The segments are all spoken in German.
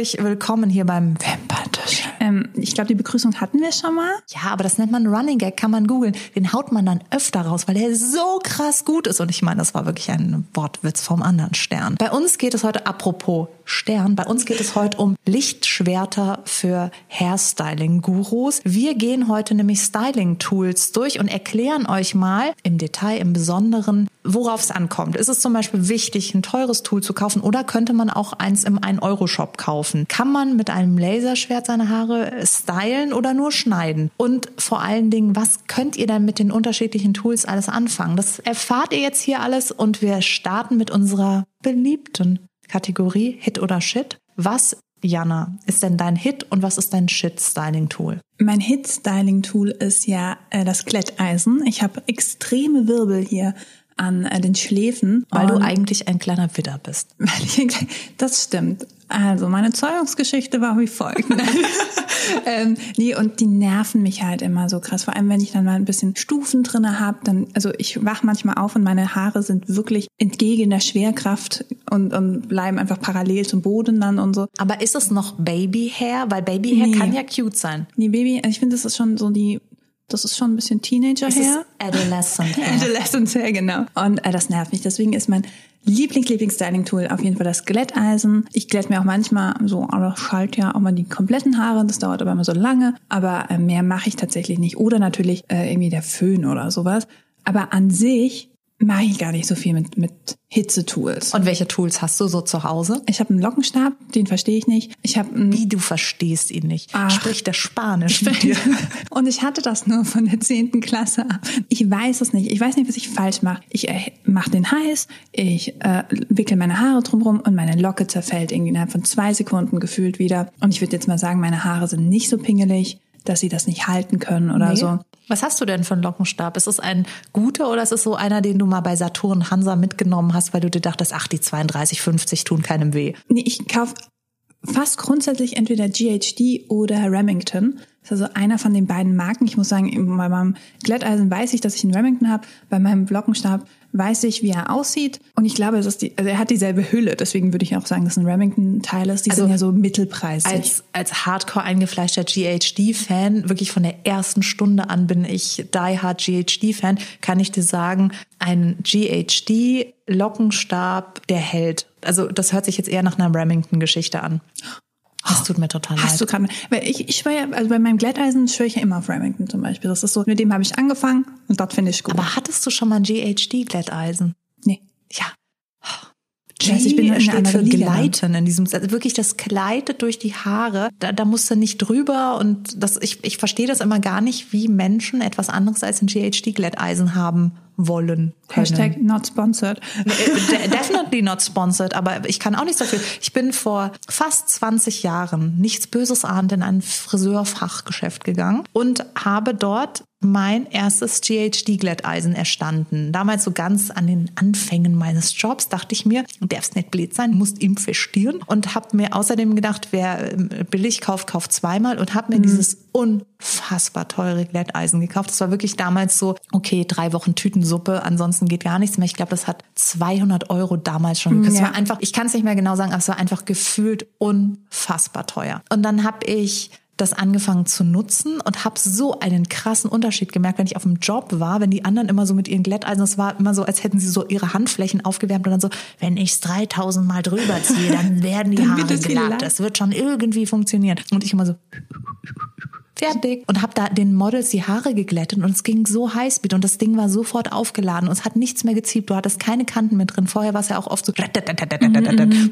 herzlich willkommen hier beim Wimperntisch. Ähm, ich glaube, die Begrüßung hatten wir schon mal. Ja, aber das nennt man Running Gag, kann man googeln. Den haut man dann öfter raus, weil der so krass gut ist. Und ich meine, das war wirklich ein Wortwitz vom anderen Stern. Bei uns geht es heute, apropos Stern, bei uns geht es heute um Lichtschwerter für Hairstyling-Gurus. Wir gehen heute nämlich Styling-Tools durch und erklären euch mal im Detail, im Besonderen, worauf es ankommt. Ist es zum Beispiel wichtig, ein teures Tool zu kaufen oder könnte man auch eins im 1-Euro-Shop kaufen? Kann man mit einem Laserschwert seine Haare stylen oder nur schneiden? Und vor allen Dingen, was könnt ihr denn mit den unterschiedlichen Tools alles anfangen? Das erfahrt ihr jetzt hier alles und wir starten mit unserer beliebten Kategorie Hit oder Shit. Was Jana, ist denn dein Hit und was ist dein Shit-Styling-Tool? Mein Hit-Styling-Tool ist ja äh, das Glätteisen. Ich habe extreme Wirbel hier an äh, den Schläfen. Weil du eigentlich ein kleiner Widder bist. das stimmt. Also meine Zeugungsgeschichte war wie folgt. ähm, nee, und die nerven mich halt immer so krass. Vor allem, wenn ich dann mal ein bisschen Stufen drinne habe, dann, also ich wach manchmal auf und meine Haare sind wirklich entgegen der Schwerkraft und, und bleiben einfach parallel zum Boden dann und so. Aber ist es noch Babyhair? Weil Babyhair nee. kann ja cute sein. Nee, Baby, also ich finde, das ist schon so die das ist schon ein bisschen Teenager-Hair. Adolescent Hair. Adolescent Hair, genau. Und äh, das nervt mich. Deswegen ist mein Lieblings-Lieblings-Styling-Tool auf jeden Fall das Glätteisen. Ich glätte mir auch manchmal so, aber schalt ja auch mal die kompletten Haare. Das dauert aber immer so lange. Aber äh, mehr mache ich tatsächlich nicht. Oder natürlich äh, irgendwie der Föhn oder sowas. Aber an sich mache ich gar nicht so viel mit, mit Hitzetools. Und welche Tools hast du so zu Hause? Ich habe einen Lockenstab, den verstehe ich nicht. Ich habe Wie du verstehst ihn nicht? Ach, Spricht der Spanisch mit dir? Und ich hatte das nur von der zehnten Klasse ab. Ich weiß es nicht. Ich weiß nicht, was ich falsch mache. Ich äh, mache den heiß, ich äh, wickel meine Haare drumherum und meine Locke zerfällt irgendwie innerhalb von zwei Sekunden gefühlt wieder. Und ich würde jetzt mal sagen, meine Haare sind nicht so pingelig dass sie das nicht halten können oder nee. so. Was hast du denn für einen Lockenstab? Ist es ein guter oder ist es so einer, den du mal bei Saturn Hansa mitgenommen hast, weil du dir dachtest, ach, die 32, 50 tun keinem weh? Nee, ich kaufe fast grundsätzlich entweder GHD oder Remington. Das ist also einer von den beiden Marken. Ich muss sagen, bei meinem Glätteisen weiß ich, dass ich einen Remington habe. Bei meinem Lockenstab weiß ich, wie er aussieht. Und ich glaube, es ist die, also er hat dieselbe Hülle. Deswegen würde ich auch sagen, dass ein Remington-Teil ist. Die also sind ja so mittelpreisig. Als, als hardcore eingefleischter GHD-Fan, wirklich von der ersten Stunde an bin ich die hard GHD-Fan, kann ich dir sagen, ein GHD-Lockenstab, der hält. Also das hört sich jetzt eher nach einer Remington-Geschichte an. Das tut mir total leid. Hast du gerade, weil ich, ich schwöre, also bei meinem Glätteisen schwöre ich ja immer auf Remington zum Beispiel. Das ist so, mit dem habe ich angefangen und das finde ich gut. Aber hattest du schon mal ein GHD-Glätteisen? Nee. Ja. G ich bin in steht für Liga Gleiten in diesem, also wirklich das gleitet durch die Haare. Da, da musst du nicht drüber und das, ich, ich verstehe das immer gar nicht, wie Menschen etwas anderes als ein GHD-Glätteisen haben wollen können. Hashtag not sponsored. Äh, definitely not sponsored, aber ich kann auch nichts dafür. Ich bin vor fast 20 Jahren, nichts Böses ahnt, in ein Friseurfachgeschäft gegangen und habe dort mein erstes GHD-Glätteisen erstanden. Damals so ganz an den Anfängen meines Jobs dachte ich mir, du darfst nicht blöd sein, musst investieren und habe mir außerdem gedacht, wer ähm, billig kauft, kauft zweimal und habe mir mhm. dieses unfassbar teure Glätteisen gekauft. Das war wirklich damals so, okay, drei Wochen Tütensuppe, ansonsten geht gar nichts mehr. Ich glaube, das hat 200 Euro damals schon. Das ja. war einfach, ich kann es nicht mehr genau sagen, aber es war einfach gefühlt unfassbar teuer. Und dann habe ich das angefangen zu nutzen und habe so einen krassen Unterschied gemerkt, wenn ich auf dem Job war, wenn die anderen immer so mit ihren Glätteisen, das war immer so, als hätten sie so ihre Handflächen aufgewärmt und dann so, wenn ich es 3000 Mal drüber ziehe, dann werden die Haare glatt. Das wird schon irgendwie funktionieren. Und ich immer so fertig und habe da den Models die Haare geglättet und es ging so Highspeed und das Ding war sofort aufgeladen und es hat nichts mehr geziebt. Du hattest keine Kanten mehr drin. Vorher war es ja auch oft so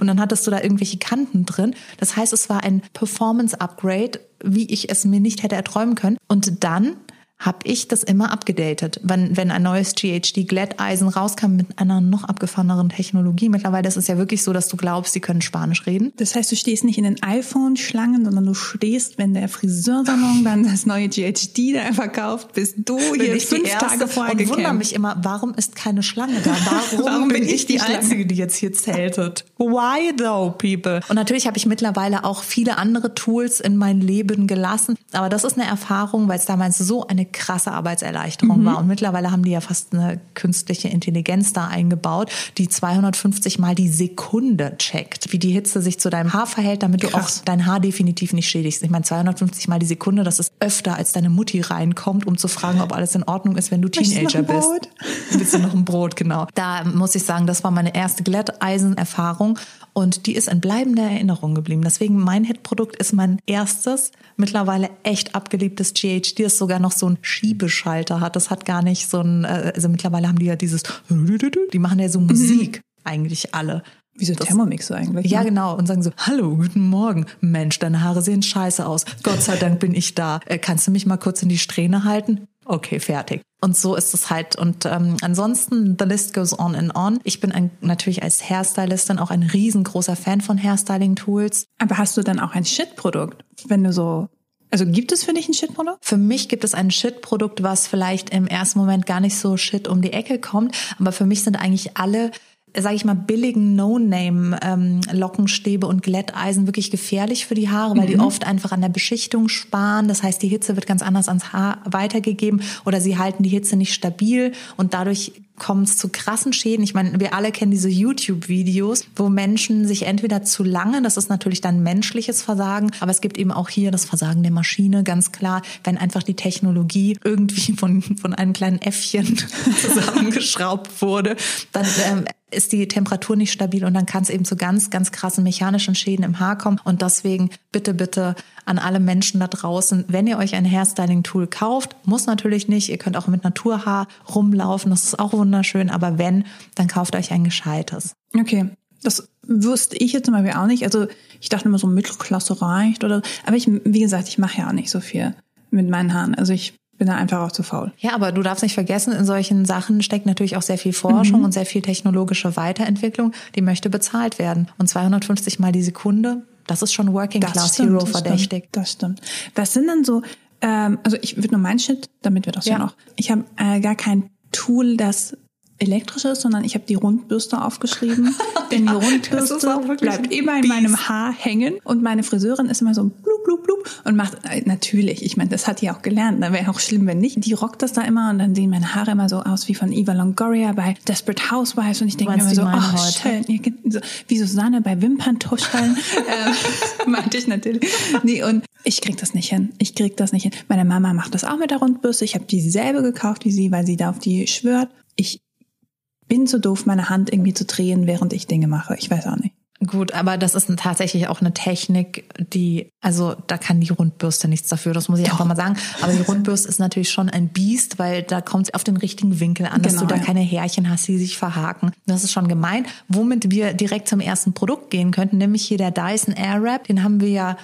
und dann hattest du da irgendwelche Kanten drin. Das heißt, es war ein Performance Upgrade, wie ich es mir nicht hätte erträumen können. Und dann habe ich das immer abgedatet. Wenn, wenn ein neues GHD Glätteisen rauskam mit einer noch abgefahreneren Technologie. Mittlerweile ist es ja wirklich so, dass du glaubst, sie können Spanisch reden. Das heißt, du stehst nicht in den iPhone-Schlangen, sondern du stehst, wenn der Friseursalon dann das neue GHD da verkauft, bist du hier ich fünf Tage vorher Und wundere mich immer, warum ist keine Schlange da? Warum, warum bin, bin ich die, die Einzige, die jetzt hier zeltet? Why though, people? Und natürlich habe ich mittlerweile auch viele andere Tools in mein Leben gelassen. Aber das ist eine Erfahrung, weil es damals so eine krasse Arbeitserleichterung mhm. war. Und mittlerweile haben die ja fast eine künstliche Intelligenz da eingebaut, die 250 mal die Sekunde checkt, wie die Hitze sich zu deinem Haar verhält, damit Krass. du auch dein Haar definitiv nicht schädigst. Ich meine, 250 mal die Sekunde, das ist öfter, als deine Mutti reinkommt, um zu fragen, ob alles in Ordnung ist, wenn du Teenager bist. Willst du noch ein Brot, genau. Da muss ich sagen, das war meine erste Glätteisenerfahrung und die ist in bleibender Erinnerung geblieben. Deswegen mein Hitprodukt ist mein erstes, mittlerweile echt abgeliebtes GHD, das sogar noch so einen Schiebeschalter hat. Das hat gar nicht so ein, äh, also mittlerweile haben die ja dieses, die machen ja so Musik, mhm. eigentlich alle. Wie so Thermomix so eigentlich. Ja, ne? genau. Und sagen so, hallo, guten Morgen. Mensch, deine Haare sehen scheiße aus. Gott sei Dank bin ich da. Äh, kannst du mich mal kurz in die Strähne halten? Okay, fertig. Und so ist es halt. Und ähm, ansonsten, the list goes on and on. Ich bin ein, natürlich als Hairstylistin auch ein riesengroßer Fan von Hairstyling-Tools. Aber hast du dann auch ein Shit-Produkt, wenn du so also gibt es für dich ein Shit-Produkt? Für mich gibt es ein Shit-Produkt, was vielleicht im ersten Moment gar nicht so shit um die Ecke kommt. Aber für mich sind eigentlich alle sage ich mal, billigen No-Name-Lockenstäbe ähm, und Glätteisen wirklich gefährlich für die Haare, weil mhm. die oft einfach an der Beschichtung sparen. Das heißt, die Hitze wird ganz anders ans Haar weitergegeben oder sie halten die Hitze nicht stabil und dadurch kommt es zu krassen Schäden. Ich meine, wir alle kennen diese YouTube-Videos, wo Menschen sich entweder zu lange, das ist natürlich dann menschliches Versagen, aber es gibt eben auch hier das Versagen der Maschine, ganz klar, wenn einfach die Technologie irgendwie von, von einem kleinen Äffchen zusammengeschraubt wurde, dann ähm, ist die Temperatur nicht stabil und dann kann es eben zu ganz, ganz krassen mechanischen Schäden im Haar kommen. Und deswegen bitte, bitte an alle Menschen da draußen, wenn ihr euch ein Hairstyling-Tool kauft, muss natürlich nicht, ihr könnt auch mit Naturhaar rumlaufen, das ist auch wunderschön, aber wenn, dann kauft euch ein gescheites. Okay. Das wusste ich jetzt zum Beispiel auch nicht. Also ich dachte immer so Mittelklasse reicht oder, aber ich, wie gesagt, ich mache ja auch nicht so viel mit meinen Haaren. Also ich bin da einfach auch zu faul. Ja, aber du darfst nicht vergessen, in solchen Sachen steckt natürlich auch sehr viel Forschung mhm. und sehr viel technologische Weiterentwicklung, die möchte bezahlt werden. Und 250 mal die Sekunde, das ist schon Working das Class stimmt, Hero verdächtig. Das stimmt. Was sind denn so, ähm, also ich würde nur mein Shit, damit wir das ja, noch. Ich habe äh, gar kein Tool, das elektrisches, sondern ich habe die Rundbürste aufgeschrieben. Denn die Rundbürste bleibt immer in meinem Haar hängen und meine Friseurin ist immer so blub, blub, und macht äh, natürlich, ich meine, das hat die auch gelernt, da wäre auch schlimm, wenn nicht. Die rockt das da immer und dann sehen meine Haare immer so aus wie von Eva Longoria bei Desperate Housewives und ich denke mir immer so, oh, schön, wie Susanne bei Wimperntuscheln, äh, meinte ich natürlich. Nee, und ich krieg das nicht hin. Ich krieg das nicht hin. Meine Mama macht das auch mit der Rundbürste. Ich habe dieselbe gekauft wie sie, weil sie da auf die schwört. Ich bin so doof, meine Hand irgendwie zu drehen, während ich Dinge mache. Ich weiß auch nicht. Gut, aber das ist tatsächlich auch eine Technik, die, also da kann die Rundbürste nichts dafür, das muss ich Doch. einfach mal sagen. Aber die Rundbürste ist natürlich schon ein Biest, weil da kommt es auf den richtigen Winkel an, dass genau, du da ja. keine Härchen hast, die sich verhaken. Das ist schon gemein. Womit wir direkt zum ersten Produkt gehen könnten, nämlich hier der Dyson Airwrap, den haben wir ja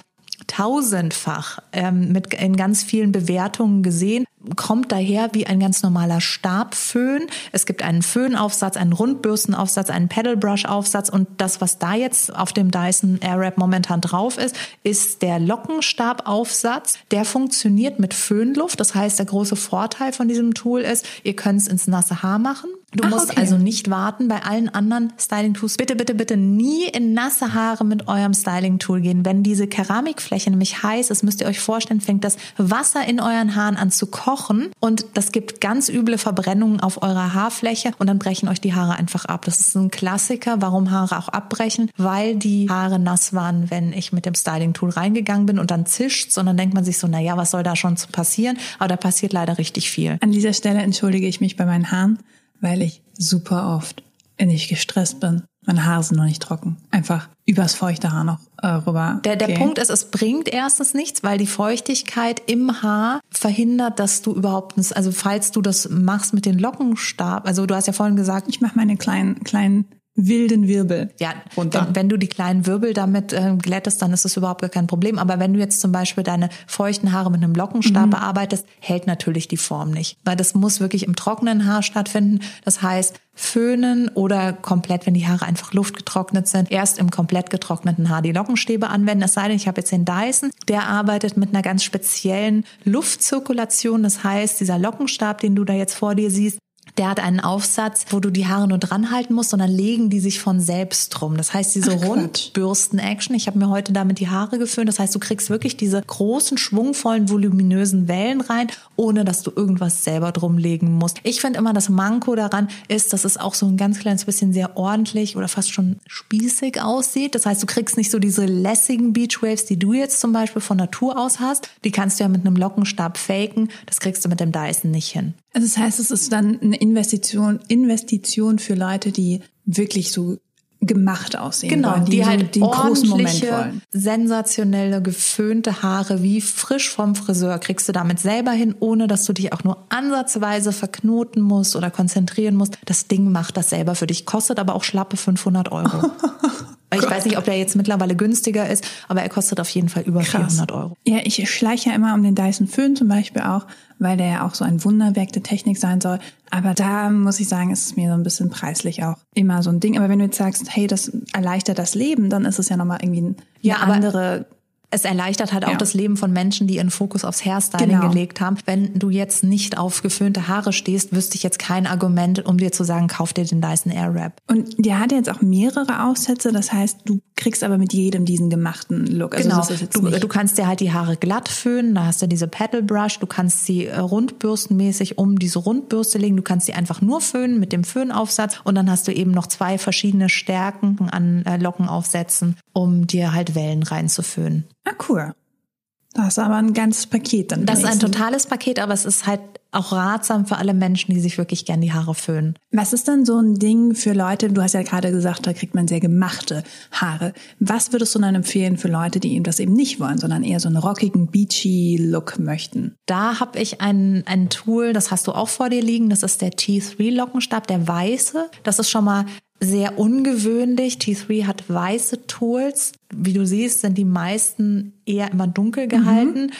tausendfach ähm, mit in ganz vielen Bewertungen gesehen kommt daher wie ein ganz normaler Stabföhn. Es gibt einen Föhnaufsatz, einen Rundbürstenaufsatz, einen Pedalbrush-Aufsatz und das, was da jetzt auf dem Dyson Airwrap momentan drauf ist, ist der Lockenstabaufsatz. Der funktioniert mit Föhnluft. Das heißt, der große Vorteil von diesem Tool ist, ihr könnt es ins nasse Haar machen. Du Ach, musst okay. also nicht warten bei allen anderen Styling-Tools. Bitte, bitte, bitte nie in nasse Haare mit eurem Styling-Tool gehen. Wenn diese Keramikfläche nämlich heiß ist, müsst ihr euch vorstellen, fängt das Wasser in euren Haaren an zu kochen kochen und das gibt ganz üble Verbrennungen auf eurer Haarfläche und dann brechen euch die Haare einfach ab. Das ist ein Klassiker, warum Haare auch abbrechen, weil die Haare nass waren, wenn ich mit dem Styling-Tool reingegangen bin und dann zischt, und dann denkt man sich so, na ja, was soll da schon passieren? Aber da passiert leider richtig viel. An dieser Stelle entschuldige ich mich bei meinen Haaren, weil ich super oft, wenn ich gestresst bin, meine Haare sind noch nicht trocken. Einfach übers feuchte Haar noch äh, rüber. Der, der Punkt ist, es bringt erstens nichts, weil die Feuchtigkeit im Haar verhindert, dass du überhaupt, also falls du das machst mit den Lockenstab, also du hast ja vorhin gesagt, ich mache meine kleinen kleinen wilden Wirbel. Ja, runter. Wenn, wenn du die kleinen Wirbel damit äh, glättest, dann ist das überhaupt gar kein Problem. Aber wenn du jetzt zum Beispiel deine feuchten Haare mit einem Lockenstab mhm. bearbeitest, hält natürlich die Form nicht. Weil das muss wirklich im trockenen Haar stattfinden. Das heißt, föhnen oder komplett, wenn die Haare einfach luftgetrocknet sind, erst im komplett getrockneten Haar die Lockenstäbe anwenden. Es sei denn, ich habe jetzt den Dyson, der arbeitet mit einer ganz speziellen Luftzirkulation. Das heißt, dieser Lockenstab, den du da jetzt vor dir siehst, der hat einen Aufsatz, wo du die Haare nur dran halten musst und dann legen die sich von selbst drum. Das heißt, diese Rundbürsten-Action, ich habe mir heute damit die Haare geföhnt, das heißt, du kriegst wirklich diese großen, schwungvollen, voluminösen Wellen rein, ohne dass du irgendwas selber drumlegen musst. Ich finde immer, das Manko daran ist, dass es auch so ein ganz kleines bisschen sehr ordentlich oder fast schon spießig aussieht. Das heißt, du kriegst nicht so diese lässigen Beachwaves, die du jetzt zum Beispiel von Natur aus hast. Die kannst du ja mit einem Lockenstab faken. Das kriegst du mit dem Dyson nicht hin. Also das heißt, es ist dann eine Investition, Investition für Leute, die wirklich so gemacht aussehen genau, wollen, die, die so halt den großen Moment wollen. sensationelle, geföhnte Haare wie frisch vom Friseur kriegst du damit selber hin, ohne dass du dich auch nur ansatzweise verknoten musst oder konzentrieren musst. Das Ding macht das selber für dich, kostet aber auch schlappe 500 Euro. ich weiß nicht, ob der jetzt mittlerweile günstiger ist, aber er kostet auf jeden Fall über Krass. 400 Euro. Ja, ich schleiche ja immer um den Dyson Föhn zum Beispiel auch, weil der ja auch so ein Wunderwerk der Technik sein soll. Aber da muss ich sagen, ist es mir so ein bisschen preislich auch immer so ein Ding. Aber wenn du jetzt sagst, hey, das erleichtert das Leben, dann ist es ja nochmal irgendwie eine Ja, andere Es erleichtert halt auch Ja. das Leben von Menschen, die ihren Fokus aufs Hairstyling Genau. gelegt haben. Wenn du jetzt nicht auf geföhnte Haare stehst, wüsste ich jetzt kein Argument, um dir zu sagen, kauf dir den Dyson Airwrap. Und der hat jetzt auch mehrere Aufsätze, das heißt, du kriegst aber mit jedem diesen gemachten Look. Also genau. Du, du kannst dir halt die Haare glatt föhnen, da hast du diese Paddle Brush, du kannst sie äh, rundbürstenmäßig um diese Rundbürste legen, du kannst sie einfach nur föhnen mit dem Föhnaufsatz und dann hast du eben noch zwei verschiedene Stärken an äh, Lockenaufsätzen, um dir halt Wellen reinzuföhnen. Ah, cool. Das ist aber ein ganzes Paket dann. Das ist ein totales Paket, aber es ist halt auch ratsam für alle Menschen, die sich wirklich gern die Haare föhnen. Was ist denn so ein Ding für Leute, du hast ja gerade gesagt, da kriegt man sehr gemachte Haare. Was würdest du dann empfehlen für Leute, die eben das eben nicht wollen, sondern eher so einen rockigen, beachy Look möchten? Da habe ich ein, ein Tool, das hast du auch vor dir liegen, das ist der T3 Lockenstab, der weiße. Das ist schon mal sehr ungewöhnlich. T3 hat weiße Tools. Wie du siehst, sind die meisten eher immer dunkel gehalten.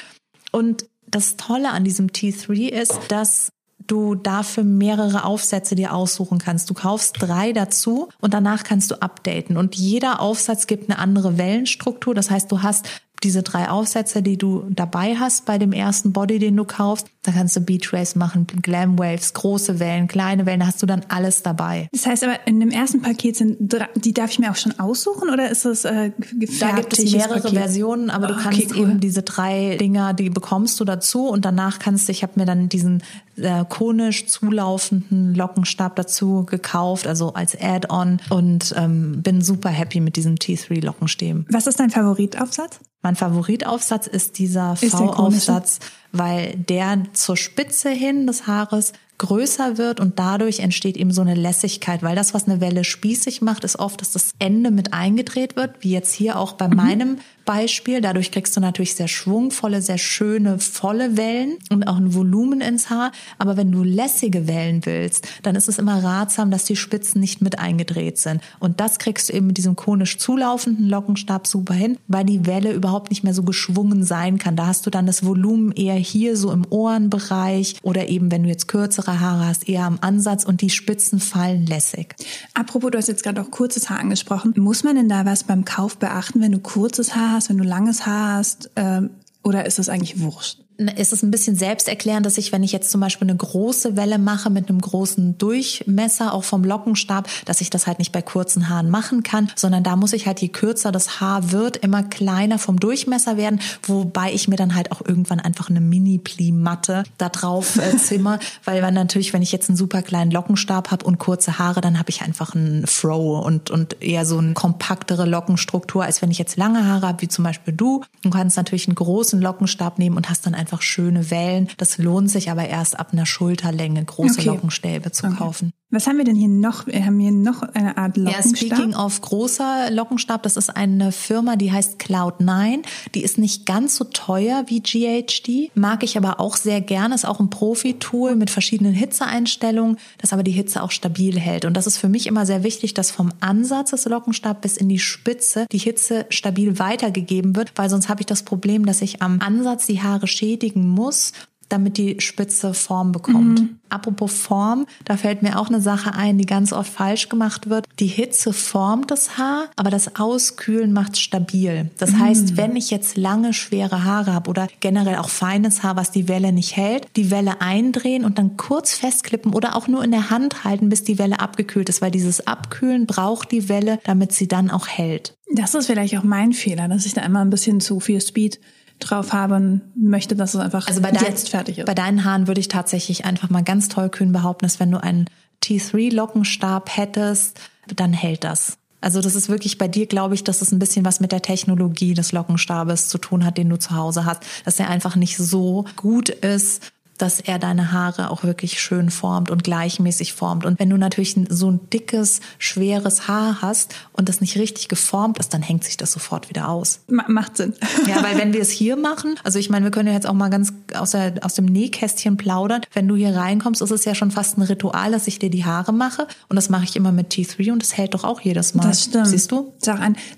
Und das Tolle an diesem T3 ist, dass du dafür mehrere Aufsätze dir aussuchen kannst. Du kaufst drei dazu und danach kannst du updaten. Und jeder Aufsatz gibt eine andere Wellenstruktur. Das heißt, du hast diese drei Aufsätze, die du dabei hast bei dem ersten Body, den du kaufst. Da kannst du Beach Waves machen, Glam Waves, große Wellen, kleine Wellen, da hast du dann alles dabei. Das heißt aber, in dem ersten Paket sind drei, die darf ich mir auch schon aussuchen oder ist das äh, Da gibt es mehrere Paket? Versionen, aber du Ah, kannst okay, cool. eben diese drei Dinger, die bekommst du dazu und danach kannst du, ich habe mir dann diesen äh, konisch zulaufenden Lockenstab dazu gekauft, also als Add-on und ähm, bin super happy mit diesem T3 Lockenstäben. Was ist dein Favoritaufsatz? Mein Favoritaufsatz ist dieser V-Aufsatz, weil der zur Spitze hin des Haares größer wird und dadurch entsteht eben so eine Lässigkeit, weil das, was eine Welle spießig macht, ist oft, dass das Ende mit eingedreht wird, wie jetzt hier auch bei meinem Beispiel. Dadurch kriegst du natürlich sehr schwungvolle, sehr schöne, volle Wellen und auch ein Volumen ins Haar. Aber wenn du lässige Wellen willst, dann ist es immer ratsam, dass die Spitzen nicht mit eingedreht sind. Und das kriegst du eben mit diesem konisch zulaufenden Lockenstab super hin, weil die Welle überhaupt nicht mehr so geschwungen sein kann. Da hast du dann das Volumen eher hier so im Ohrenbereich oder eben, wenn du jetzt kürzere Haare hast, eher am Ansatz und die Spitzen fallen lässig. Apropos, du hast jetzt gerade auch kurzes Haar angesprochen. Muss man denn da was beim Kauf beachten, wenn du kurzes Haar hast, wenn du langes Haar hast? Ähm, oder ist das eigentlich wurscht? Ist es ein bisschen selbsterklärend, dass ich, wenn ich jetzt zum Beispiel eine große Welle mache mit einem großen Durchmesser, auch vom Lockenstab, dass ich das halt nicht bei kurzen Haaren machen kann, sondern da muss ich halt, je kürzer das Haar wird, immer kleiner vom Durchmesser werden, wobei ich mir dann halt auch irgendwann einfach eine Mini-Pli-Matte da drauf äh, zimmer, weil man natürlich, wenn ich jetzt einen super kleinen Lockenstab habe und kurze Haare, dann habe ich einfach einen Fro und, und eher so eine kompaktere Lockenstruktur, als wenn ich jetzt lange Haare habe, wie zum Beispiel du. Du kannst natürlich einen großen Lockenstab nehmen und hast dann einfach schöne Wellen. Das lohnt sich aber erst ab einer Schulterlänge, große Okay. Lockenstäbe zu Okay. kaufen. Was haben wir denn hier noch? Wir haben hier noch eine Art Ja, Lockenstab. speaking of großer Lockenstab, das ist eine Firma, die heißt Cloud9. Die ist nicht ganz so teuer wie GHD, mag ich aber auch sehr gerne. Ist auch ein Profi-Tool mit verschiedenen Hitzeeinstellungen, das aber die Hitze auch stabil hält. Und das ist für mich immer sehr wichtig, dass vom Ansatz des Lockenstabs bis in die Spitze die Hitze stabil weitergegeben wird, weil sonst habe ich das Problem, dass ich am Ansatz die Haare schädigen muss damit die Spitze Form bekommt. Mhm. Apropos Form, da fällt mir auch eine Sache ein, die ganz oft falsch gemacht wird. Die Hitze formt das Haar, aber das Auskühlen macht es stabil. Das mhm. heißt, wenn ich jetzt lange, schwere Haare habe oder generell auch feines Haar, was die Welle nicht hält, die Welle eindrehen und dann kurz festklippen oder auch nur in der Hand halten, bis die Welle abgekühlt ist, weil dieses Abkühlen braucht die Welle, damit sie dann auch hält. Das ist vielleicht auch mein Fehler, dass ich da immer ein bisschen zu viel Speed drauf habe und möchte, dass es einfach also bei dein, jetzt fertig ist. Bei deinen Haaren würde ich tatsächlich einfach mal ganz toll kühn behaupten, dass wenn du einen T3-Lockenstab hättest, dann hält das. Also das ist wirklich bei dir, glaube ich, dass es ein bisschen was mit der Technologie des Lockenstabes zu tun hat, den du zu Hause hast, dass er einfach nicht so gut ist, dass er deine Haare auch wirklich schön formt und gleichmäßig formt. Und wenn du natürlich so ein dickes, schweres Haar hast und das nicht richtig geformt ist, dann hängt sich das sofort wieder aus. macht Sinn. Ja, weil wenn wir es hier machen, also ich meine, wir können ja jetzt auch mal ganz aus, der, aus dem Nähkästchen plaudern. Wenn du hier reinkommst, ist es ja schon fast ein Ritual, dass ich dir die Haare mache. Und das mache ich immer mit T3 und das hält doch auch jedes Mal. Das stimmt. Siehst du?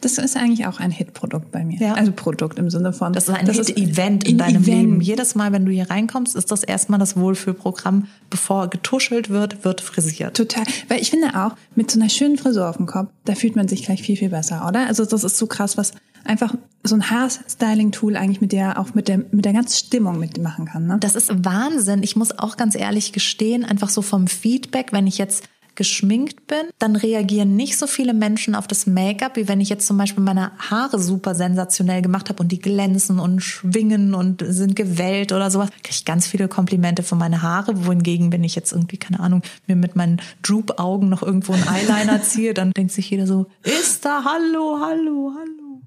Das ist eigentlich auch ein Hit-Produkt bei mir. Ja. Also Produkt im Sinne von. Das ist ein Hit-Event in deinem Event. Leben. Jedes Mal, wenn du hier reinkommst, ist das erstmal das Wohlfühlprogramm. Bevor getuschelt wird, wird frisiert. Total. Weil ich finde auch, mit so einer schönen Frisur auf dem Kopf, da fühlt man sich gleich viel, viel besser, oder? Also das ist so krass, was einfach so ein Haarstyling-Tool eigentlich mit der, auch mit der, mit der ganzen Stimmung mitmachen kann. Ne? Das ist Wahnsinn. Ich muss auch ganz ehrlich gestehen, einfach so vom Feedback, wenn ich jetzt geschminkt bin, dann reagieren nicht so viele Menschen auf das Make-up, wie wenn ich jetzt zum Beispiel meine Haare super sensationell gemacht habe und die glänzen und schwingen und sind gewellt oder sowas. Kriege ich ganz viele Komplimente für meine Haare. Wohingegen, wenn ich jetzt irgendwie, keine Ahnung, mir mit meinen Droop-Augen noch irgendwo einen Eyeliner ziehe, dann denkt sich jeder so, ist da, hallo, hallo, hallo.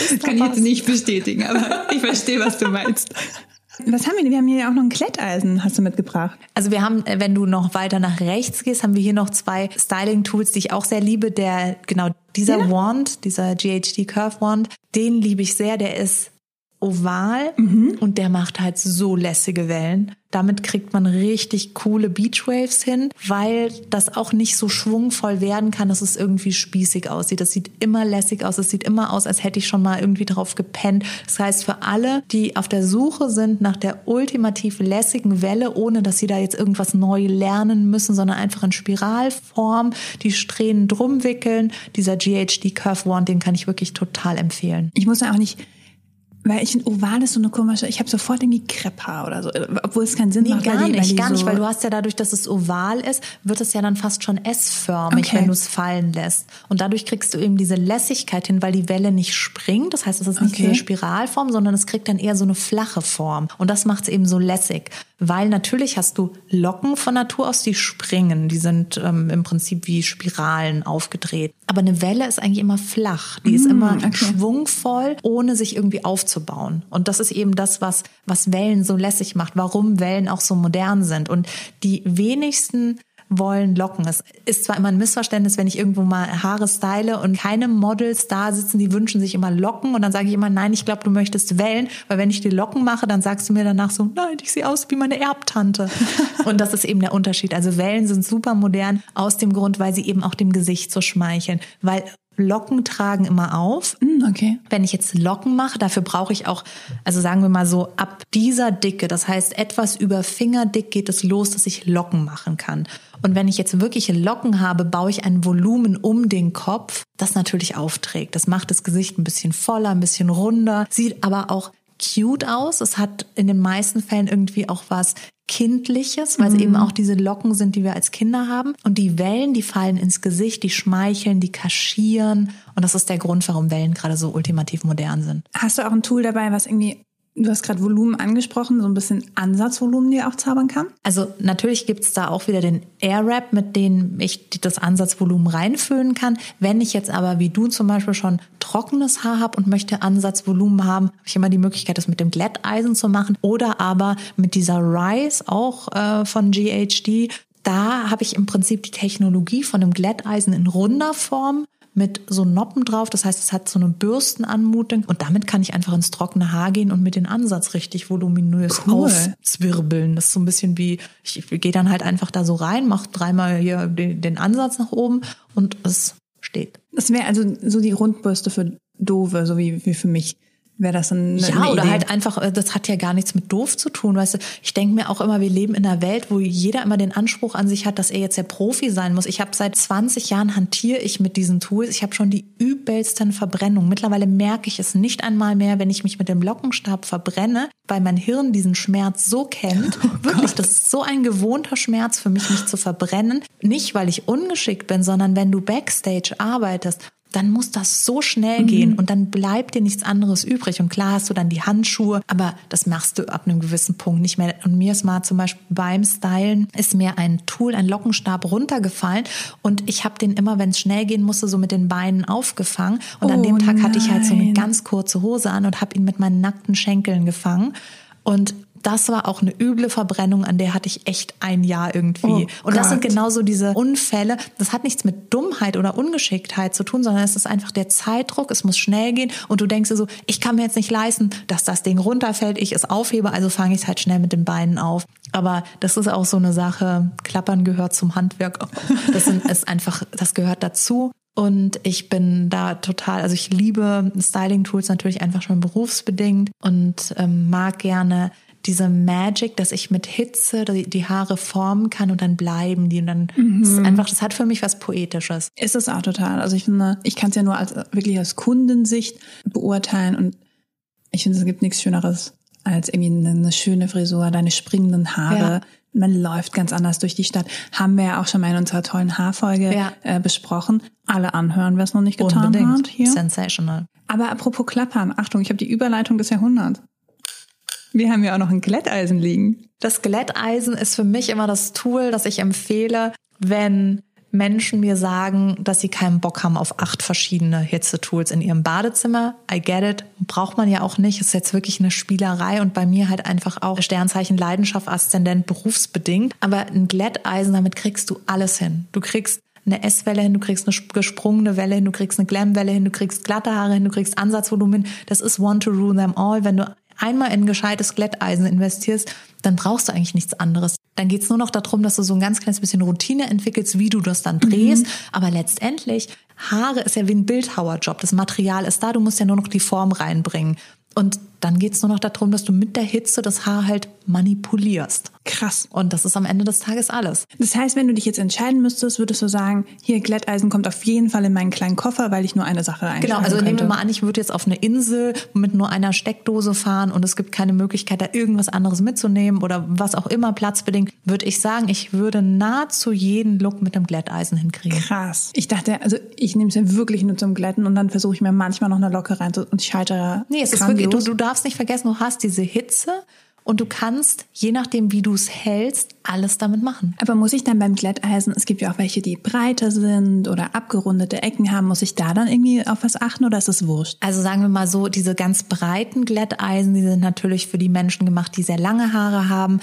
Ist Kann ich jetzt nicht bestätigen, aber ich verstehe, was du meinst. Was haben wir? Wir haben hier auch noch ein Kletteisen, hast du mitgebracht. Also wir haben, äh, wenn du noch weiter nach rechts gehst, haben wir hier noch zwei Styling-Tools, die ich auch sehr liebe. Der, genau, dieser ja. Wand, dieser GHD Curve Wand, den liebe ich sehr. Der ist oval mhm. und der macht halt so lässige Wellen. Damit kriegt man richtig coole Beachwaves hin, weil das auch nicht so schwungvoll werden kann, dass es irgendwie spießig aussieht. Das sieht immer lässig aus. Es sieht immer aus, als hätte ich schon mal irgendwie drauf gepennt. Das heißt, für alle, die auf der Suche sind nach der ultimativ lässigen Welle, ohne dass sie da jetzt irgendwas neu lernen müssen, sondern einfach in Spiralform die Strähnen drum wickeln, dieser GHD Curve Wand, den kann ich wirklich total empfehlen. Ich muss ja auch nicht weil ich finde, oval ist so eine komische, ich habe sofort irgendwie Krepphaar oder so, obwohl es keinen Sinn nee, macht. gar die, nicht, gar so nicht, weil du hast ja dadurch, dass es oval ist, wird es ja dann fast schon S-förmig, okay. wenn du es fallen lässt. Und dadurch kriegst du eben diese Lässigkeit hin, weil die Welle nicht springt. Das heißt, es ist nicht okay. diese Spiralform, sondern es kriegt dann eher so eine flache Form. Und das macht es eben so lässig. Weil natürlich hast du Locken von Natur aus, die springen. Die sind ähm, im Prinzip wie Spiralen aufgedreht. Aber eine Welle ist eigentlich immer flach. Die mm, ist immer okay. schwungvoll, ohne sich irgendwie aufzubauen. Und das ist eben das, was, was Wellen so lässig macht, warum Wellen auch so modern sind. Und die wenigsten wollen locken. Es ist zwar immer ein Missverständnis, wenn ich irgendwo mal Haare style und keine Models da sitzen, die wünschen sich immer Locken und dann sage ich immer, nein, ich glaube, du möchtest Wellen, weil wenn ich die Locken mache, dann sagst du mir danach so, nein, ich sehe aus wie meine Erbtante. und das ist eben der Unterschied. Also Wellen sind super modern aus dem Grund, weil sie eben auch dem Gesicht so schmeicheln, weil Locken tragen immer auf. Mm, okay. Wenn ich jetzt Locken mache, dafür brauche ich auch, also sagen wir mal so, ab dieser Dicke, das heißt etwas über Fingerdick geht es los, dass ich Locken machen kann. Und wenn ich jetzt wirkliche Locken habe, baue ich ein Volumen um den Kopf, das natürlich aufträgt. Das macht das Gesicht ein bisschen voller, ein bisschen runder, sieht aber auch cute aus. Es hat in den meisten Fällen irgendwie auch was Kindliches, weil es eben mhm. auch diese Locken sind, die wir als Kinder haben. Und die Wellen, die fallen ins Gesicht, die schmeicheln, die kaschieren. Und das ist der Grund, warum Wellen gerade so ultimativ modern sind. Hast du auch ein Tool dabei, was irgendwie Du hast gerade Volumen angesprochen, so ein bisschen Ansatzvolumen, die auch zaubern kann. Also natürlich gibt's da auch wieder den Airwrap, mit dem ich das Ansatzvolumen reinfüllen kann. Wenn ich jetzt aber wie du zum Beispiel schon trockenes Haar habe und möchte Ansatzvolumen haben, habe ich immer die Möglichkeit, das mit dem Glätteisen zu machen oder aber mit dieser Rise auch äh, von GHD. Da habe ich im Prinzip die Technologie von einem Glätteisen in runder Form mit so Noppen drauf. Das heißt, es hat so eine Bürstenanmutung und damit kann ich einfach ins trockene Haar gehen und mit den Ansatz richtig voluminös cool. aufzwirbeln. Das ist so ein bisschen wie, ich, gehe dann halt einfach da so rein, mache dreimal hier den, den Ansatz nach oben und es steht. Das wäre also so die Rundbürste für Dove, so wie, wie für mich wäre das ein Ja, oder Idee. halt einfach, äh, das hat ja gar nichts mit doof zu tun, weißt du. Ich denke mir auch immer, wir leben in einer Welt, wo jeder immer den Anspruch an sich hat, dass er jetzt der Profi sein muss. Ich habe seit 20 Jahren hantiere ich mit diesen Tools. Ich habe schon die übelsten Verbrennungen. Mittlerweile merke ich es nicht einmal mehr, wenn ich mich mit dem Lockenstab verbrenne, weil mein Hirn diesen Schmerz so kennt. Wirklich, das ist so ein gewohnter Schmerz für mich, mich zu verbrennen. Nicht, weil ich ungeschickt bin, sondern wenn du backstage arbeitest dann muss das so schnell gehen und dann bleibt dir nichts anderes übrig. Und klar hast du dann die Handschuhe, aber das machst du ab einem gewissen Punkt nicht mehr. Und mir ist mal zum Beispiel beim Stylen ist mir ein Tool, ein Lockenstab runtergefallen und ich habe den immer, wenn es schnell gehen musste, so mit den Beinen aufgefangen. Und an Oh dem Tag hatte ich halt so eine nein. ganz kurze Hose an und habe ihn mit meinen nackten Schenkeln gefangen. Und das war auch eine üble Verbrennung, an der hatte ich echt ein Jahr irgendwie. Oh und das sind Gott. genauso diese Unfälle. Das hat nichts mit Dummheit oder Ungeschicktheit zu tun, sondern es ist einfach der Zeitdruck. Es muss schnell gehen und du denkst dir so, ich kann mir jetzt nicht leisten, dass das Ding runterfällt, ich es aufhebe, also fange ich es halt schnell mit den Beinen auf. Aber das ist auch so eine Sache. Klappern gehört zum Handwerk. Das sind, ist einfach, das gehört dazu. Und ich bin da total, also ich liebe Styling-Tools natürlich einfach schon berufsbedingt und ähm, mag gerne diese Magic, dass ich mit Hitze die, Haare formen kann und dann bleiben die und dann das ist einfach, das hat für mich was Poetisches. Ist es auch total. Also ich finde, ich kann es ja nur als wirklich aus Kundensicht beurteilen und ich finde, es gibt nichts Schöneres als irgendwie eine, schöne Frisur, deine springenden Haare. Ja. Man läuft ganz anders durch die Stadt. Haben wir ja auch schon mal in unserer tollen Haarfolge Ja. äh, besprochen. Alle anhören, wer es noch nicht getan hat. Hier. Sensational. Aber apropos Klappern, Achtung, ich habe die Überleitung des Jahrhunderts. Wir haben ja auch noch ein Glätteisen liegen. Das Glätteisen ist für mich immer das Tool, das ich empfehle, wenn Menschen mir sagen, dass sie keinen Bock haben auf acht verschiedene Hitzetools in ihrem Badezimmer. I get it. Braucht man ja auch nicht. Ist jetzt wirklich eine Spielerei und bei mir halt einfach auch Sternzeichen Leidenschaft, Aszendent, berufsbedingt. Aber ein Glätteisen, damit kriegst du alles hin. Du kriegst eine S-Welle hin, du kriegst eine gesprungene Welle hin, du kriegst eine Glam-Welle hin, du kriegst glatte Haare hin, du kriegst Ansatzvolumen. Das ist one to rule them all. Wenn du einmal in gescheites Glätteisen investierst, dann brauchst du eigentlich nichts anderes. Dann geht's nur noch darum, dass du so ein ganz kleines bisschen Routine entwickelst, wie du das dann drehst. Aber letztendlich, Haare ist ja wie ein Bildhauerjob. Das Material ist da, du musst ja nur noch die Form reinbringen. Und dann geht's nur noch darum, dass du mit der Hitze das Haar halt manipulierst. Krass. Und das ist am Ende des Tages alles. Das heißt, wenn du dich jetzt entscheiden müsstest, würdest du sagen, hier Glätteisen kommt auf jeden Fall in meinen kleinen Koffer, weil ich nur eine Sache einschalten Genau, also könnte. nehmen wir mal an, ich würde jetzt auf eine Insel mit nur einer Steckdose fahren und es gibt keine Möglichkeit, da irgendwas anderes mitzunehmen oder was auch immer platzbedingt, würde ich sagen, ich würde nahezu jeden Look mit einem Glätteisen hinkriegen. Krass. Ich dachte, also ich nehme es ja wirklich nur zum Glätten und dann versuche ich mir manchmal noch eine Locke rein und ich scheitere. Nee, es ist grandios. wirklich, du, du darfst nicht vergessen, du hast diese Hitze und du kannst, je nachdem, wie du es hältst, alles damit machen. Aber muss ich dann beim Glätteisen, es gibt ja auch welche, die breiter sind oder abgerundete Ecken haben, muss ich da dann irgendwie auf was achten oder ist es wurscht? Also sagen wir mal so, diese ganz breiten Glätteisen, die sind natürlich für die Menschen gemacht, die sehr lange Haare haben,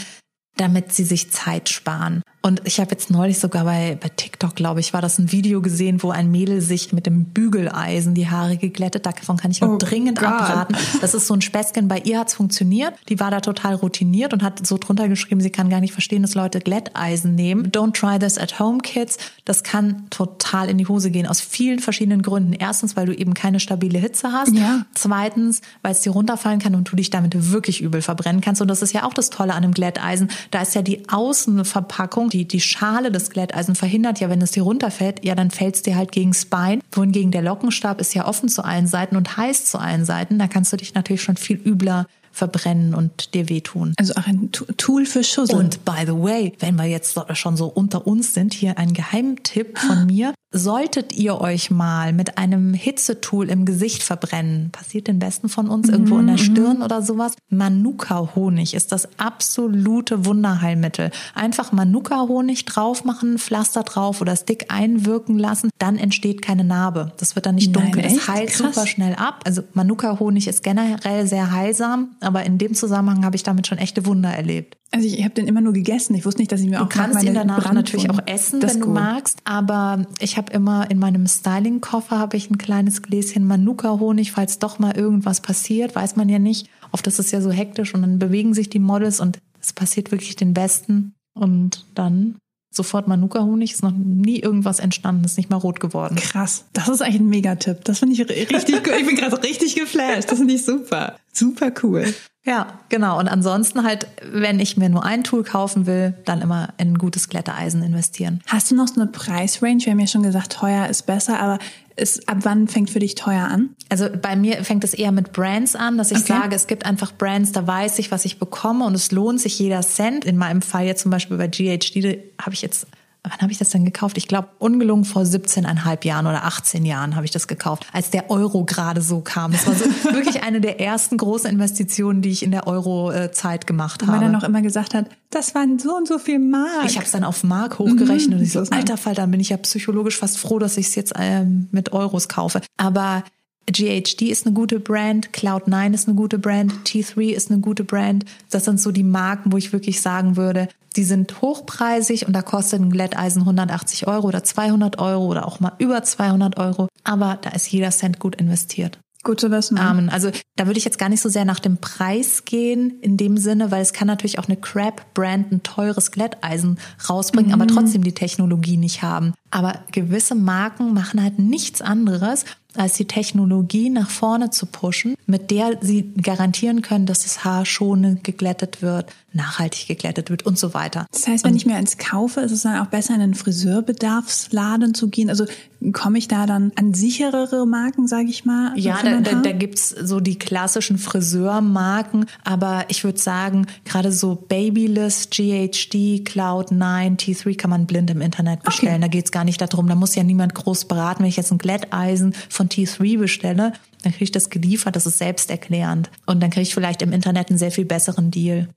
damit sie sich Zeit sparen. Und ich habe jetzt neulich sogar bei, bei TikTok, glaube ich, war das ein Video gesehen, wo ein Mädel sich mit dem Bügeleisen die Haare geglättet. Davon kann ich nur Oh dringend Gott. abraten. Das ist so ein Späßchen. Bei ihr hat's funktioniert. Die war da total routiniert und hat so drunter geschrieben, sie kann gar nicht verstehen, dass Leute Glätteisen nehmen. Don't try this at home, kids. Das kann total in die Hose gehen. Aus vielen verschiedenen Gründen. Erstens, weil du eben keine stabile Hitze hast. Ja. Zweitens, weil es dir runterfallen kann und du dich damit wirklich übel verbrennen kannst. Und das ist ja auch das Tolle an einem Glätteisen. Da ist ja die Außenverpackung, die, die Schale des Glätteisen verhindert ja, wenn es dir runterfällt, ja, dann fällt es dir halt gegens Bein. Wohingegen der Lockenstab ist ja offen zu allen Seiten und heiß zu allen Seiten. Da kannst du dich natürlich schon viel übler verbrennen und dir wehtun. Also auch ein Tool für Schussel. Und by the way, wenn wir jetzt schon so unter uns sind, hier ein Geheimtipp von mir. Solltet ihr euch mal mit einem Hitzetool im Gesicht verbrennen, passiert den besten von uns irgendwo in der Stirn oder sowas, Manuka-Honig ist das absolute Wunderheilmittel. Einfach Manuka-Honig drauf machen, Pflaster drauf oder Stick einwirken lassen, dann entsteht keine Narbe. Das wird dann nicht Nein, dunkel. Das heilt Krass. super schnell ab. Also Manuka-Honig ist generell sehr heilsam, aber in dem Zusammenhang habe ich damit schon echte Wunder erlebt. Also ich, ich habe den immer nur gegessen. Ich wusste nicht, dass ich mir Du auch kannst meine ihn danach natürlich auch essen, Das wenn du gut. magst. Aber ich habe immer in meinem Styling-Koffer habe ich ein kleines Gläschen Manuka-Honig, falls doch mal irgendwas passiert, weiß man ja nicht. Oft ist es ja so hektisch und dann bewegen sich die Models und es passiert wirklich den Besten. Und dann sofort Manuka-Honig, ist noch nie irgendwas entstanden, ist nicht mal rot geworden. Krass. Das ist eigentlich ein Megatipp. Das finde ich richtig cool. Ich bin gerade richtig geflasht. Das finde ich super. Super cool. Ja, genau. Und ansonsten halt, wenn ich mir nur ein Tool kaufen will, dann immer in ein gutes Glätteisen investieren. Hast du noch so eine Preisrange? Wir haben ja schon gesagt, teuer ist besser, aber ist, ab wann fängt für dich teuer an? Also bei mir fängt es eher mit Brands an, dass ich okay. sage, es gibt einfach Brands, da weiß ich, was ich bekomme und es lohnt sich jeder Cent. In meinem Fall jetzt zum Beispiel bei GHD habe ich jetzt wann habe ich das denn gekauft? Ich glaube, ungelungen vor 17,5 Jahren oder 18 Jahren habe ich das gekauft, als der Euro gerade so kam. Das war so wirklich eine der ersten großen Investitionen, die ich in der Euro-Zeit gemacht habe. Weil er noch immer gesagt hat, das waren so und so viel Mark. Ich habe es dann auf Mark hochgerechnet mhm, und ich so, alter Fall, dann bin ich ja psychologisch fast froh, dass ich es jetzt ähm, mit Euros kaufe. Aber GHD ist eine gute Brand, Cloud9 ist eine gute Brand, T3 ist eine gute Brand. Das sind so die Marken, wo ich wirklich sagen würde, die sind hochpreisig und da kostet ein Glätteisen 180 Euro oder 200 Euro oder auch mal über 200 Euro. Aber da ist jeder Cent gut investiert. Gut zu wissen. Amen. Also da würde ich jetzt gar nicht so sehr nach dem Preis gehen in dem Sinne, weil es kann natürlich auch eine Crab-Brand ein teures Glätteisen rausbringen, mhm. aber trotzdem die Technologie nicht haben. Aber gewisse Marken machen halt nichts anderes, als die Technologie nach vorne zu pushen, mit der sie garantieren können, dass das Haar schonend geglättet wird, nachhaltig geglättet wird und so weiter. Das heißt, wenn und ich mir eins kaufe, ist es dann auch besser, in einen Friseurbedarfsladen zu gehen? Also komme ich da dann an sicherere Marken, sage ich mal? Ja, da, da, da gibt's so die klassischen Friseurmarken, aber ich würde sagen, gerade so Babyliss, GHD, Cloud9, T3 kann man blind im Internet bestellen. Okay. Da geht's gar nicht darum, da muss ja niemand groß beraten. Wenn ich jetzt ein Glätteisen von T3 bestelle, dann kriege ich das geliefert, das ist selbsterklärend. Und dann kriege ich vielleicht im Internet einen sehr viel besseren Deal.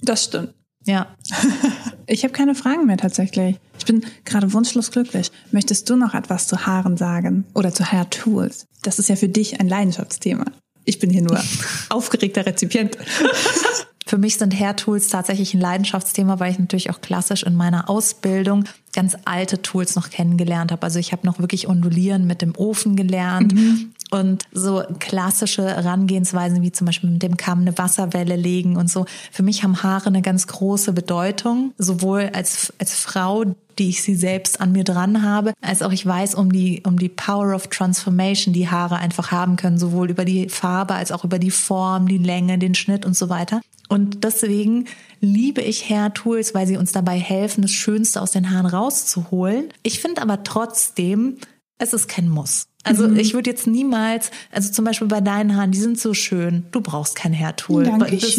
Das stimmt. Ja. ich habe keine Fragen mehr tatsächlich. Ich bin gerade wunschlos glücklich. Möchtest du noch etwas zu Haaren sagen oder zu Hair Tools? Das ist ja für dich ein Leidenschaftsthema. Ich bin hier nur aufgeregter Rezipient. Für mich sind Hair Tools tatsächlich ein Leidenschaftsthema, weil ich natürlich auch klassisch in meiner Ausbildung ganz alte Tools noch kennengelernt habe. Also ich habe noch wirklich Ondulieren mit dem Ofen gelernt. Mhm. Und so klassische Herangehensweisen wie zum Beispiel mit dem Kamm eine Wasserwelle legen und so. Für mich haben Haare eine ganz große Bedeutung, sowohl als, als Frau, die ich sie selbst an mir dran habe, als auch ich weiß um die, um die Power of Transformation, die Haare einfach haben können, sowohl über die Farbe als auch über die Form, die Länge, den Schnitt und so weiter. Und deswegen liebe ich Hair Tools, weil sie uns dabei helfen, das Schönste aus den Haaren rauszuholen. Ich finde aber trotzdem, es ist kein Muss. Also mhm. ich würde jetzt niemals, also zum Beispiel bei deinen Haaren, die sind so schön, du brauchst kein Hair-Tool.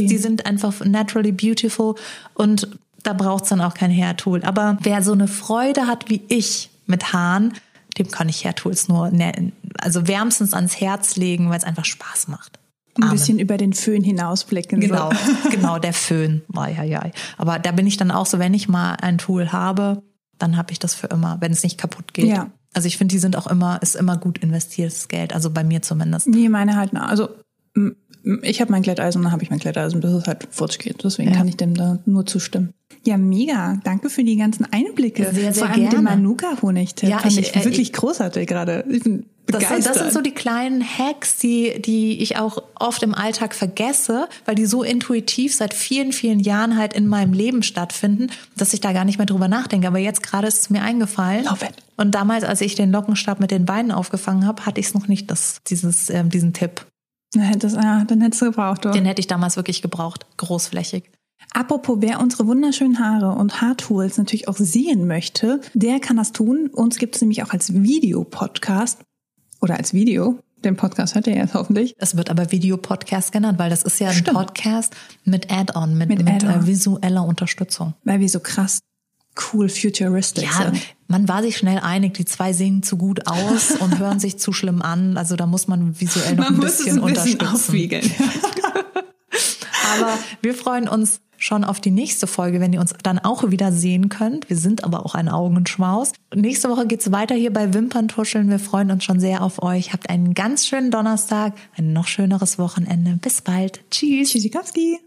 Die sind einfach naturally beautiful und da braucht's dann auch kein Hair-Tool. Aber wer so eine Freude hat wie ich mit Haaren, dem kann ich Hair-Tools nur also wärmstens ans Herz legen, weil es einfach Spaß macht. Ein bisschen über den Föhn hinausblicken. Genau, so. genau, der Föhn. Ja, ja. Aber da bin ich dann auch so, wenn ich mal ein Tool habe, dann habe ich das für immer, wenn es nicht kaputt geht. Ja. Also ich finde, die sind auch immer, ist immer gut investiertes Geld, also bei mir zumindest. Nee, meine halt, also ich habe mein Glätteisen, dann habe ich mein Glätteisen, bis es halt futsch geht. Deswegen ja. kann ich dem da nur zustimmen. Ja, mega. Danke für die ganzen Einblicke. Sehr, sehr Vor allem gerne. den Manuka-Honig-Tipp ja, ich, ich äh, wirklich großartig gerade. Ich bin das, das, sind so die kleinen Hacks, die, die ich auch oft im Alltag vergesse, weil die so intuitiv seit vielen, vielen Jahren halt in meinem Leben stattfinden, dass ich da gar nicht mehr drüber nachdenke. Aber jetzt gerade ist es mir eingefallen. Love it. Und damals, als ich den Lockenstab mit den Beinen aufgefangen habe, hatte ich es noch nicht, das, dieses, äh, diesen Tipp. Das, ja, den hättest du gebraucht, oder? Den hätte ich damals wirklich gebraucht. Großflächig. Apropos, wer unsere wunderschönen Haare und Haartools natürlich auch sehen möchte, der kann das tun. Uns gibt es nämlich auch als Videopodcast oder als Video. Den Podcast hört ihr jetzt hoffentlich. Es wird aber Videopodcast genannt, weil das ist ja ein Stimmt. Podcast mit Add-on, mit, mit, mit Add äh, visueller Unterstützung. Weil wir so krass cool futuristic ja, sind. Man war sich schnell einig, die zwei sehen zu gut aus und hören sich zu schlimm an. Also da muss man visuell noch man ein bisschen, ein bisschen unterstützen. Aber wir freuen uns schon auf die nächste Folge, wenn ihr uns dann auch wieder sehen könnt. Wir sind aber auch ein Augenschmaus. Nächste Woche geht's weiter hier bei Wimperntuscheln. Wir freuen uns schon sehr auf euch. Habt einen ganz schönen Donnerstag, ein noch schöneres Wochenende. Bis bald. Tschüss. Tschüssikowski.